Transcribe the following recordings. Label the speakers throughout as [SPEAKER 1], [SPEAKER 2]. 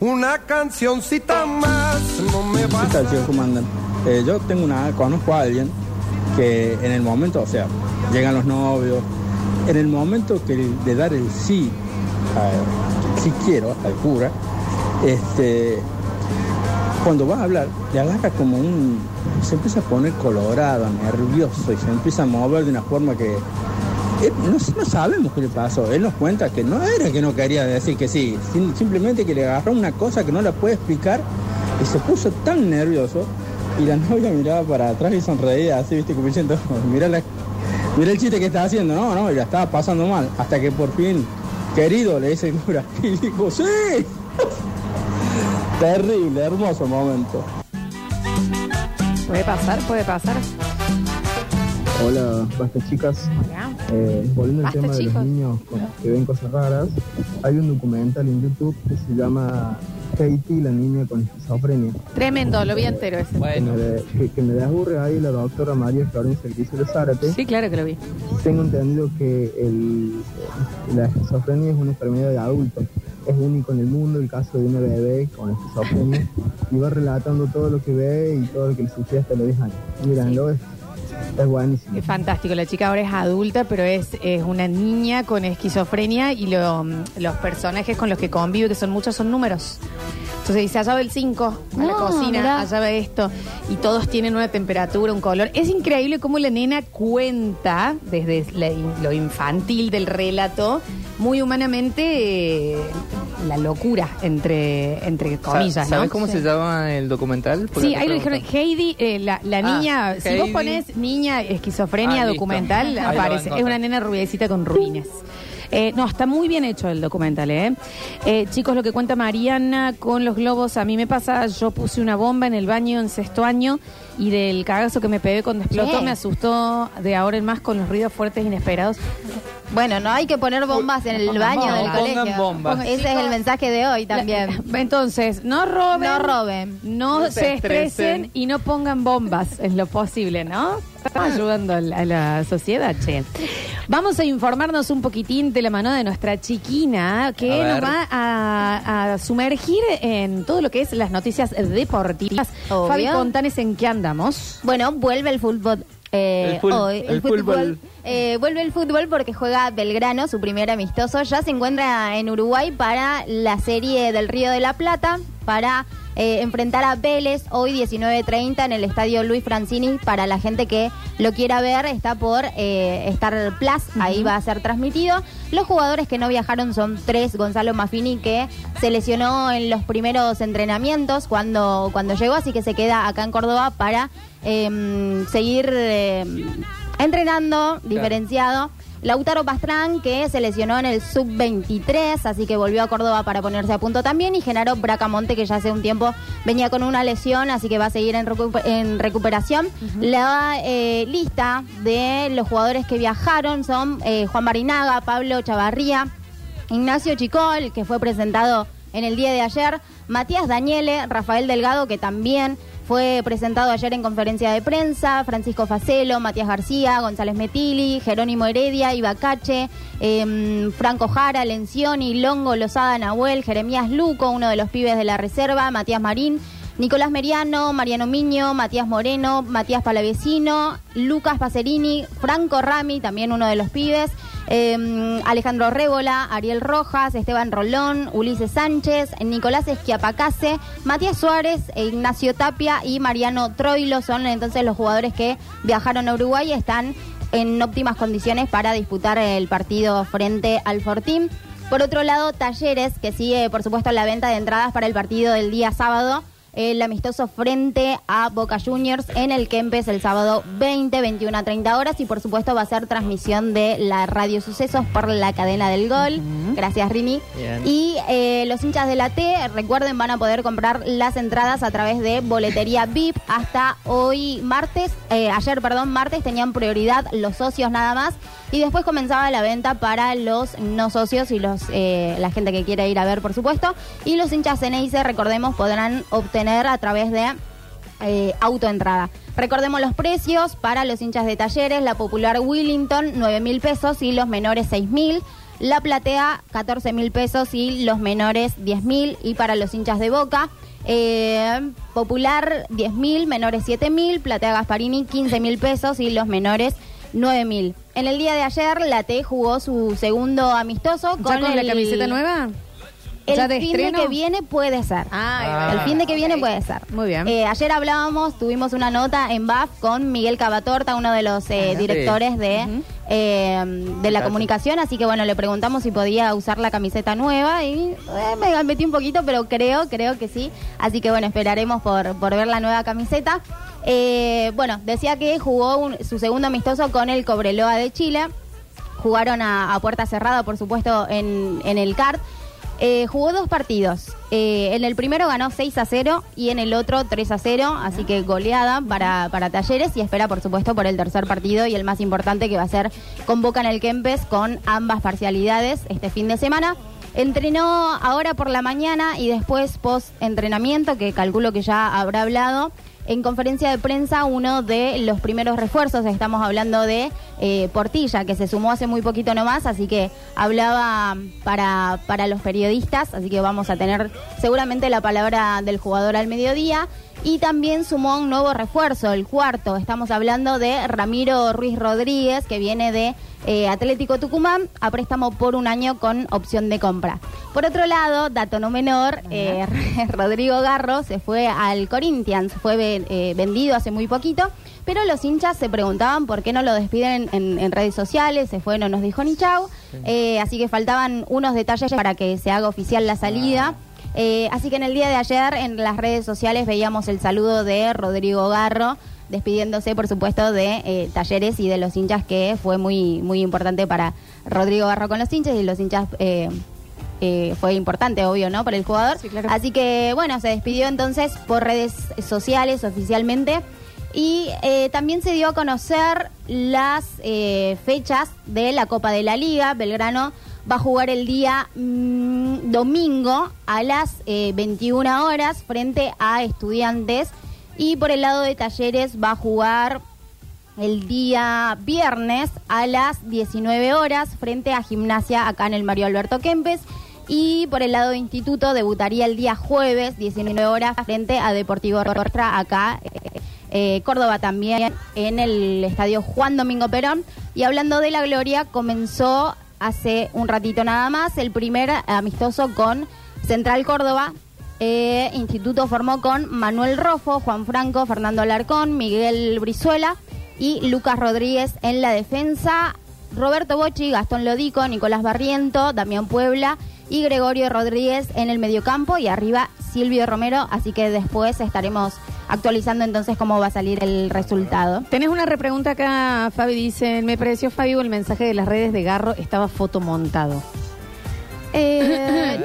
[SPEAKER 1] Una cancioncita más no me va
[SPEAKER 2] ¿Qué tal, chicos? ¿Cómo andan? Eh, yo tengo una, conozco a alguien que en el momento, o sea, llegan los novios, en el momento que de dar el sí, a- sí quiero, al cura, este, cuando va a hablar, le agarra como un, se empieza a poner colorado, nervioso y se empieza a mover de una forma que no, no sabemos qué le pasó. Él nos cuenta que no era que no quería decir que sí, sim- simplemente que le agarró una cosa que no la puede explicar y se puso tan nervioso y la novia miraba para atrás y sonreía así, viste, como diciendo, mira, la, mira el chiste que está haciendo, no, no, y la estaba pasando mal, hasta que por fin, querido, le dice el cura, y dijo, sí. Terrible, hermoso momento.
[SPEAKER 3] Puede pasar, puede pasar.
[SPEAKER 4] Hola, basta chicas.
[SPEAKER 3] Ya.
[SPEAKER 4] Eh, volviendo al tema de
[SPEAKER 3] chicos.
[SPEAKER 4] los niños con- que ven cosas raras, hay un documental en YouTube que se llama Katie, la niña con esquizofrenia.
[SPEAKER 3] Tremendo, lo vi entero ese.
[SPEAKER 4] Que, me, de- que, que me desburre ahí la doctora María Florencia Cristo de Zárate.
[SPEAKER 3] Sí, claro que lo vi.
[SPEAKER 4] Tengo entendido que el, la esquizofrenia es una enfermedad de adultos. Es único en el mundo el caso de una bebé con esquizofrenia y va relatando todo lo que ve y todo lo que le sucede hasta los 10 años. Míranlo, es, es buenísimo.
[SPEAKER 3] Es fantástico. La chica ahora es adulta, pero es, es una niña con esquizofrenia y lo- los personajes con los que convive, que son muchos, son números. Entonces dice, allá va el 5 a la
[SPEAKER 5] No,
[SPEAKER 3] cocina,
[SPEAKER 5] mirá.
[SPEAKER 3] allá va esto. Y todos tienen una temperatura, un color. Es increíble cómo la nena cuenta, desde la in- lo infantil del relato, muy humanamente, eh, la locura, entre, entre comillas,
[SPEAKER 6] ¿Sabes
[SPEAKER 3] ¿no?
[SPEAKER 6] cómo
[SPEAKER 3] Sí.
[SPEAKER 6] se llama el documental? Porque
[SPEAKER 3] Sí, ahí lo dijeron. Heidi, eh, la, la
[SPEAKER 6] Ah,
[SPEAKER 3] niña, si vos pones niña esquizofrenia
[SPEAKER 6] Ah,
[SPEAKER 3] documental, aparece. Es una nena rubiecita con ruines. Eh, no, está muy bien hecho el documental, ¿eh? Eh, Chicos, lo que cuenta Mariana con los globos, a mí me pasa, yo puse una bomba en el baño en sexto año y del cagazo que me pegué cuando explotó
[SPEAKER 5] ¿Qué?
[SPEAKER 3] me asustó de ahora en más con los ruidos fuertes e inesperados.
[SPEAKER 5] Bueno, no hay que poner bombas en el
[SPEAKER 3] Pongan
[SPEAKER 5] baño
[SPEAKER 3] bombas.
[SPEAKER 5] del
[SPEAKER 3] No
[SPEAKER 5] colegio.
[SPEAKER 6] pongan bombas.
[SPEAKER 5] Ese es el mensaje de hoy también.
[SPEAKER 3] La- entonces, no roben.
[SPEAKER 5] No roben.
[SPEAKER 3] No,
[SPEAKER 6] No
[SPEAKER 3] se,
[SPEAKER 6] se
[SPEAKER 3] estresen
[SPEAKER 6] estresen.
[SPEAKER 3] y no pongan bombas en lo posible, ¿no? Estamos ayudando a la, a la sociedad, che. Vamos a informarnos un poquitín de la mano de nuestra chiquina que
[SPEAKER 6] A
[SPEAKER 3] nos va a, a sumergir en todo lo que es las noticias deportivas.
[SPEAKER 5] Obvio.
[SPEAKER 3] Fabi, contanes en qué andamos.
[SPEAKER 5] Bueno, vuelve el fútbol. Eh,
[SPEAKER 6] El
[SPEAKER 5] hoy,
[SPEAKER 6] el fútbol.
[SPEAKER 5] Eh, vuelve el fútbol porque juega Belgrano, su primer amistoso. Ya se encuentra en Uruguay para la serie del Río de la Plata, para eh, enfrentar a Vélez hoy 19.30 en el estadio Luis Francini. Para la gente que lo quiera ver, está por eh, Star Plus, ahí va a ser transmitido. Los jugadores que no viajaron son tres. Gonzalo Maffini, que se lesionó en los primeros entrenamientos cuando, cuando llegó, así que se queda acá en Córdoba para em, seguir em, entrenando, diferenciado. Lautaro Pastrán, que se lesionó en el sub-23, así que volvió a Córdoba para ponerse a punto también. Y Genaro Bracamonte, que ya hace un tiempo venía con una lesión, así que va a seguir en, recu- en recuperación. La eh, lista de los jugadores que viajaron son eh, Juan Marinaga, Pablo Chavarría, Ignacio Chicol, que fue presentado en el día de ayer, Matías Daniele, Rafael Delgado, que también fue presentado ayer en conferencia de prensa, Francisco Facelo, Matías García, González Metili, Jerónimo Heredia, Ibacache, em, Franco Jara, Lencioni, Longo, Lozada, Nahuel, Jeremías Luco, uno de los pibes de la reserva, Matías Marín, Nicolás Meriano, Mariano Miño, Matías Moreno, Matías Palavecino, Lucas Pacerini, Franco Rami, también uno de los pibes, eh, Alejandro Rébola, Ariel Rojas, Esteban Rolón, Ulises Sánchez, Nicolás Esquiapacase, Matías Suárez, e Ignacio Tapia y Mariano Troilo son entonces los jugadores que viajaron a Uruguay y están en óptimas condiciones para disputar el partido frente al Fortín. Por otro lado, Talleres, que sigue, por supuesto, la venta de entradas para el partido del día sábado. El amistoso frente a Boca Juniors en el Kempes el sábado 20, 21 a 30 horas. Y por supuesto va a ser transmisión de la Radio Sucesos por la cadena del gol. Gracias, Rini.
[SPEAKER 6] Bien.
[SPEAKER 5] Y eh, los hinchas de la T, recuerden, van a poder comprar las entradas a través de boletería VIP hasta hoy martes. eh, ayer, perdón, martes tenían prioridad los socios nada más. Y después comenzaba la venta para los no socios y los eh, la gente que quiere ir a ver, por supuesto. Y los hinchas Ceneice, recordemos, podrán obtener a través de eh, autoentrada. Recordemos los precios para los hinchas de talleres, la popular Willington, 9 mil pesos y los menores 6 mil. La platea 14 mil pesos y los menores 10 mil y para los hinchas de Boca. eh, popular 10 mil, menores 7 mil, Platea Gasparini 15 mil pesos y los menores 9 mil. En el día de ayer, la T jugó su segundo amistoso
[SPEAKER 3] ¿Ya
[SPEAKER 5] con,
[SPEAKER 3] con la
[SPEAKER 5] el-
[SPEAKER 3] camiseta nueva?
[SPEAKER 5] El
[SPEAKER 3] ¿Ya de
[SPEAKER 5] fin
[SPEAKER 3] estreno?
[SPEAKER 5] de que viene puede ser.
[SPEAKER 3] Ah.
[SPEAKER 5] El fin de que viene
[SPEAKER 3] Ok.
[SPEAKER 5] puede ser.
[SPEAKER 3] Muy bien.
[SPEAKER 5] Eh, ayer hablábamos, tuvimos una nota en BAF con Miguel Cavatorta, uno de los eh,
[SPEAKER 6] Ajá.
[SPEAKER 5] directores de,
[SPEAKER 3] Ujú.
[SPEAKER 5] eh, de la comunicación, así que bueno, le preguntamos si podía usar la camiseta nueva y eh, me metí un poquito, pero creo, creo que sí. Así que bueno, esperaremos por, por ver la nueva camiseta. Eh, bueno, decía que jugó un- su segundo amistoso con el Cobreloa de Chile. Jugaron a, a puerta cerrada, por supuesto, en, en el CART. Eh, jugó dos partidos. Eh, en el primero ganó 6 a 0 y en el otro 3 a 0, así que goleada para, para Talleres y espera, por supuesto, por el tercer partido y el más importante que va a ser con Boca en el Kempes con ambas parcialidades este fin de semana. Entrenó ahora por la mañana y después post entrenamiento, que calculo que ya habrá hablado. En conferencia de prensa, uno de los primeros refuerzos, estamos hablando de eh, Portilla, que se sumó hace muy poquito nomás, así que hablaba para, para los periodistas, así que vamos a tener seguramente la palabra del jugador al mediodía. Y también sumó un nuevo refuerzo, el cuarto. Estamos hablando de Ramiro Ruiz Rodríguez, que viene de eh, Atlético Tucumán, a préstamo por un año con opción de compra. Por otro lado, dato no menor, eh, Rodrigo Garro se fue al Corinthians, fue eh, vendido hace muy poquito, pero los hinchas se preguntaban por qué no lo despiden en, en redes sociales, se fue, no nos dijo ni chau, Eh, así que faltaban unos detalles para que se haga oficial la salida. Eh, así que en el día de ayer en las redes sociales veíamos el saludo de Rodrigo Garro, despidiéndose por supuesto de eh, Talleres y de los hinchas, que fue muy, muy importante para Rodrigo Garro con los hinchas y los hinchas... eh, eh, fue importante, obvio, ¿no? Para el jugador.
[SPEAKER 3] Sí, claro.
[SPEAKER 5] Así que, bueno, se despidió entonces por redes sociales oficialmente. Y eh, también se dio a conocer las eh, fechas de la Copa de la Liga. Belgrano va a jugar el día mm, domingo a las eh, 21 horas frente a Estudiantes. Y por el lado de Talleres va a jugar el día viernes a las 19 horas frente a Gimnasia acá en el Mario Alberto Kempes. Y por el lado de Instituto debutaría el día jueves, 19 horas, frente a Deportivo Rostra acá. eh, Córdoba también en el estadio Juan Domingo Perón. Y hablando de la gloria, comenzó hace un ratito nada más el primer amistoso con Central Córdoba. Eh, Instituto formó con Manuel Rofo, Juan Franco, Fernando Alarcón, Miguel Brizuela y Lucas Rodríguez en la defensa. Roberto Bochi, Gastón Lodico, Nicolás Barriento, Damián Puebla y Gregorio Rodríguez en el mediocampo y arriba Silvio Romero, así que después estaremos actualizando entonces cómo va a salir el resultado.
[SPEAKER 3] Tenés una repregunta acá, Fabi dice, me pareció Fabio el mensaje de las redes de Garro estaba fotomontado.
[SPEAKER 5] Eh,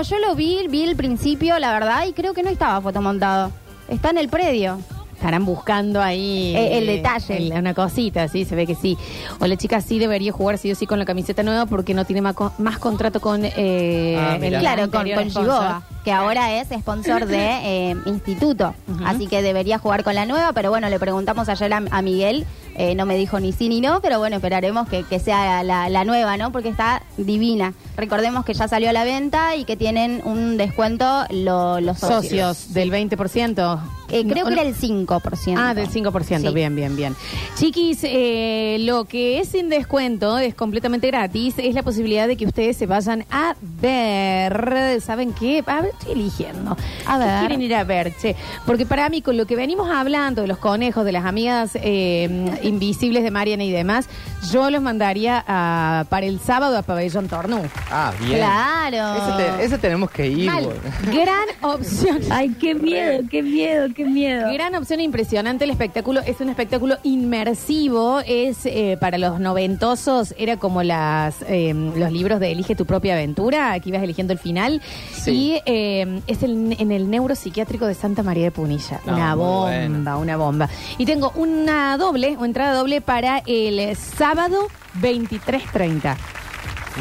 [SPEAKER 5] no, yo lo vi, vi el principio, la verdad, y creo que no estaba fotomontado. Está en el predio.
[SPEAKER 3] Estarán buscando ahí
[SPEAKER 5] Eh, el detalle.
[SPEAKER 3] el- una cosita, sí, se ve que sí. O la chica sí debería jugar sí o sí con la camiseta nueva porque no tiene más, co- más contrato con eh,
[SPEAKER 6] Ah,
[SPEAKER 3] el.
[SPEAKER 5] Claro, con,
[SPEAKER 3] anterior
[SPEAKER 5] con
[SPEAKER 3] sponsor.
[SPEAKER 5] Gigoa, que ahora es sponsor de eh, Instituto. Así que debería jugar con la nueva, pero bueno, le preguntamos ayer a, a Miguel, eh, no me dijo ni sí ni no, pero bueno, esperaremos que, que sea la, la nueva, ¿no? Porque está divina. Recordemos que ya salió a la venta y que tienen un descuento lo- los socios.
[SPEAKER 3] Socios del 20%.
[SPEAKER 5] Eh, creo
[SPEAKER 3] No,
[SPEAKER 5] que era el 5%.
[SPEAKER 3] Ah, del 5%,
[SPEAKER 5] Sí.
[SPEAKER 3] bien, bien, bien. Chiquis, eh, lo que es sin descuento, es completamente gratis, es la posibilidad de que ustedes se vayan a ver. ¿Saben qué? A ver, estoy eligiendo.
[SPEAKER 5] A
[SPEAKER 3] ¿Qué
[SPEAKER 5] ver.
[SPEAKER 3] quieren ir a ver, che? Porque para mí, con lo que venimos hablando de los conejos, de las amigas eh, invisibles de Mariana y demás, yo los mandaría a- para el sábado a Pabellón Tornú.
[SPEAKER 6] Ah, bien.
[SPEAKER 5] Claro.
[SPEAKER 6] Ese, te- ese tenemos que ir.
[SPEAKER 3] Mal. Gran opción.
[SPEAKER 7] Ay, qué miedo, qué miedo, qué miedo.
[SPEAKER 3] Gran opción impresionante el espectáculo. Es un espectáculo inmersivo. Es eh, para los noventosos, era como las eh, los libros de Elige tu propia aventura, que ibas eligiendo el final.
[SPEAKER 6] Sí.
[SPEAKER 3] Y eh, es el- en el neuropsiquiátrico de Santa María de Punilla.
[SPEAKER 6] No,
[SPEAKER 3] una
[SPEAKER 6] muy
[SPEAKER 3] bomba,
[SPEAKER 6] bueno.
[SPEAKER 3] una bomba. Y tengo una doble, o entrada doble para el sábado 23.30.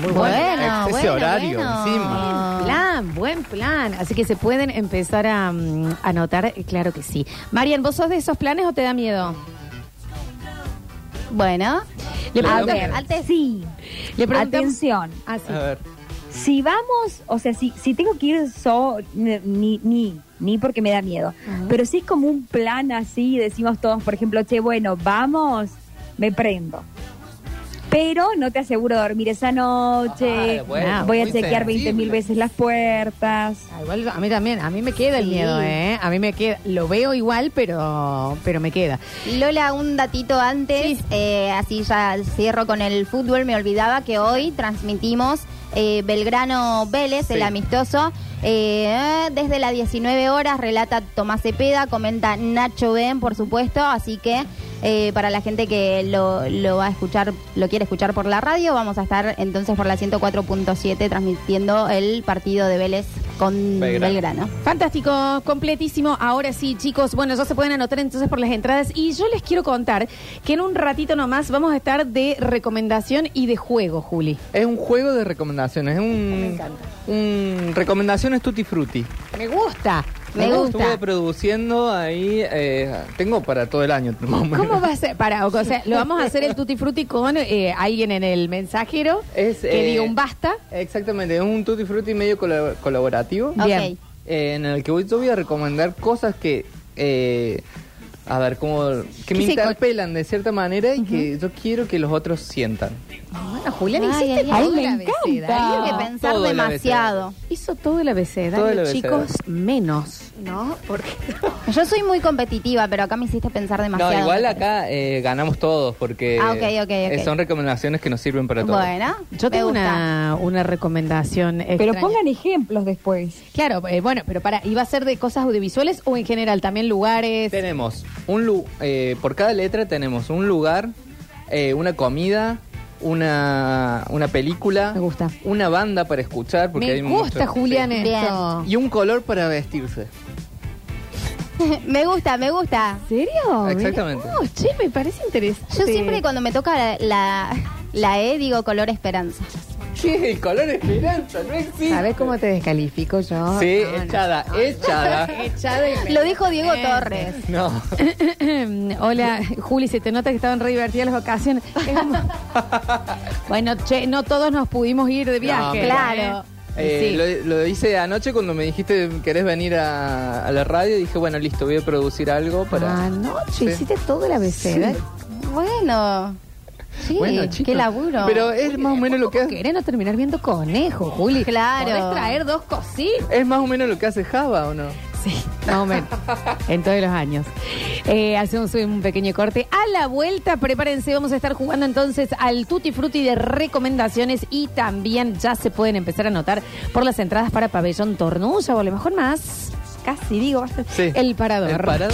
[SPEAKER 6] Muy
[SPEAKER 5] Bueno,
[SPEAKER 6] bueno. Ese
[SPEAKER 5] bueno,
[SPEAKER 6] horario
[SPEAKER 5] bueno.
[SPEAKER 6] encima.
[SPEAKER 3] Buen plan, buen plan. Así que se pueden empezar a mm, anotar, eh, claro que sí. Marian, ¿vos sos de esos planes o te da miedo?
[SPEAKER 5] Bueno,
[SPEAKER 3] Le
[SPEAKER 5] a
[SPEAKER 3] pregunto-
[SPEAKER 5] ver, antes
[SPEAKER 7] Sí.
[SPEAKER 3] Le preguntamos-
[SPEAKER 7] Atención.
[SPEAKER 3] Ah, sí.
[SPEAKER 6] A ver.
[SPEAKER 7] Si vamos, o sea, si, si tengo que ir so, ni, ni, ni porque me da miedo, pero si es como un plan así, decimos todos, por ejemplo, che, bueno, vamos, me prendo. Pero no te aseguro dormir esa noche,
[SPEAKER 6] Ah, bueno,
[SPEAKER 7] voy a chequear 20 mil
[SPEAKER 6] sensible.
[SPEAKER 7] veces las puertas.
[SPEAKER 3] Ah, igual a mí también, a mí me queda el miedo, ¿eh? A mí me queda, lo veo igual, pero, pero me queda.
[SPEAKER 5] Lola, un datito antes, eh, así ya cierro con el fútbol, me olvidaba que hoy transmitimos eh, Belgrano Vélez, el amistoso, eh, desde las 19 horas, relata Tomás Cepeda, comenta Nacho Ben, por supuesto, así que eh, para la gente que lo, lo va a escuchar, lo quiere escuchar por la radio, vamos a estar entonces por la 104.7 transmitiendo el partido de Vélez con
[SPEAKER 6] Belgrano.
[SPEAKER 5] Belgrano.
[SPEAKER 3] Fantástico, completísimo. Ahora sí, chicos, bueno, ya se pueden anotar entonces por las entradas. Y yo les quiero contar que en un ratito nomás vamos a estar de recomendación y de juego, Juli.
[SPEAKER 6] Es un juego de recomendaciones. Es un.
[SPEAKER 3] Me encanta.
[SPEAKER 6] Un recomendaciones tutti frutti.
[SPEAKER 3] Me gusta, me
[SPEAKER 5] Me
[SPEAKER 3] gusta.
[SPEAKER 6] Estuve produciendo ahí. eh, tengo para todo el año.
[SPEAKER 3] ¿Cómo va a ser? Para, o sea, lo vamos a hacer el tutti frutti con eh, alguien en el mensajero
[SPEAKER 6] Es,
[SPEAKER 3] que
[SPEAKER 6] eh,
[SPEAKER 3] diga un basta.
[SPEAKER 6] Exactamente, es un tutti frutti medio colab- colaborativo.
[SPEAKER 3] Bien.
[SPEAKER 5] Ok.
[SPEAKER 6] eh, en el que voy, yo voy a recomendar cosas que. A ver, como que me interpelan de cierta manera y que yo quiero que los otros sientan.
[SPEAKER 3] Bueno, Julián,
[SPEAKER 5] Ay,
[SPEAKER 3] hiciste
[SPEAKER 5] ay,
[SPEAKER 3] todo
[SPEAKER 5] ay,
[SPEAKER 3] el
[SPEAKER 7] me
[SPEAKER 3] abecedario.
[SPEAKER 7] encanta.
[SPEAKER 5] Hay que pensar
[SPEAKER 6] todo
[SPEAKER 5] demasiado.
[SPEAKER 3] Hizo todo el abecedario,
[SPEAKER 6] Todo el abecedario.
[SPEAKER 3] chicos, menos, ¿no? Porque
[SPEAKER 5] Yo soy muy competitiva, pero acá me hiciste pensar demasiado.
[SPEAKER 6] No, igual acá eh, ganamos todos porque
[SPEAKER 5] Ah, ok, ok, ok.
[SPEAKER 6] eh, son recomendaciones que nos sirven para todos.
[SPEAKER 5] Bueno,
[SPEAKER 3] yo
[SPEAKER 5] me
[SPEAKER 3] tengo
[SPEAKER 5] gusta.
[SPEAKER 3] una, una recomendación
[SPEAKER 7] Pero pongan ejemplos después.
[SPEAKER 3] Claro, eh, bueno, pero para, ¿iba a ser de cosas audiovisuales o en general también lugares?
[SPEAKER 6] Tenemos un lu- eh, por cada letra tenemos un lugar, eh, una comida, una, una película,
[SPEAKER 3] Me gusta.
[SPEAKER 6] una banda para escuchar porque
[SPEAKER 3] Me
[SPEAKER 6] hay
[SPEAKER 3] gusta,
[SPEAKER 6] mucho-
[SPEAKER 3] Julián,
[SPEAKER 6] sí.
[SPEAKER 3] esto.
[SPEAKER 6] y un color para vestirse.
[SPEAKER 5] me gusta, me gusta.
[SPEAKER 3] ¿En serio?
[SPEAKER 6] Exactamente.
[SPEAKER 3] Mirá che, me parece interesante.
[SPEAKER 5] Yo siempre cuando me toca la, la, la E digo color esperanza.
[SPEAKER 6] ¿Qué? El color esperanza, no existe.
[SPEAKER 3] ¿Sabes cómo te descalifico yo?
[SPEAKER 6] Sí,
[SPEAKER 3] No, no.
[SPEAKER 6] echada, echada.
[SPEAKER 3] Echada y
[SPEAKER 5] Lo dijo Diego Torres.
[SPEAKER 6] No.
[SPEAKER 3] Hola, Juli, se te nota que estaban re divertidas las vacaciones. Bueno, che, no todos nos pudimos ir de viaje.
[SPEAKER 6] No,
[SPEAKER 5] claro.
[SPEAKER 6] Eh,
[SPEAKER 3] Sí.
[SPEAKER 6] lo, lo hice anoche cuando me dijiste querés venir a, a la radio dije, bueno, listo, voy a producir algo para...
[SPEAKER 3] Anoche
[SPEAKER 6] Sí.
[SPEAKER 3] hiciste todo el abecedario.
[SPEAKER 5] Bueno. Sí,
[SPEAKER 6] Bueno, chicos,
[SPEAKER 5] qué laburo.
[SPEAKER 6] Pero es más o menos lo que hace,
[SPEAKER 3] Querés no terminar viendo conejo, Juli.
[SPEAKER 5] Claro.
[SPEAKER 3] Podés traer dos cositas.
[SPEAKER 6] es más o menos lo que hace Java, ¿o no?
[SPEAKER 3] Sí, más o menos. en todos los años. Eh, hacemos un pequeño corte. A la vuelta, prepárense, vamos a estar jugando entonces al Tutti Frutti de recomendaciones y también ya se pueden empezar a anotar por las entradas para Pabellón Tornulla o a lo mejor más. Casi digo,
[SPEAKER 6] Sí.
[SPEAKER 3] el parador.
[SPEAKER 6] El parador.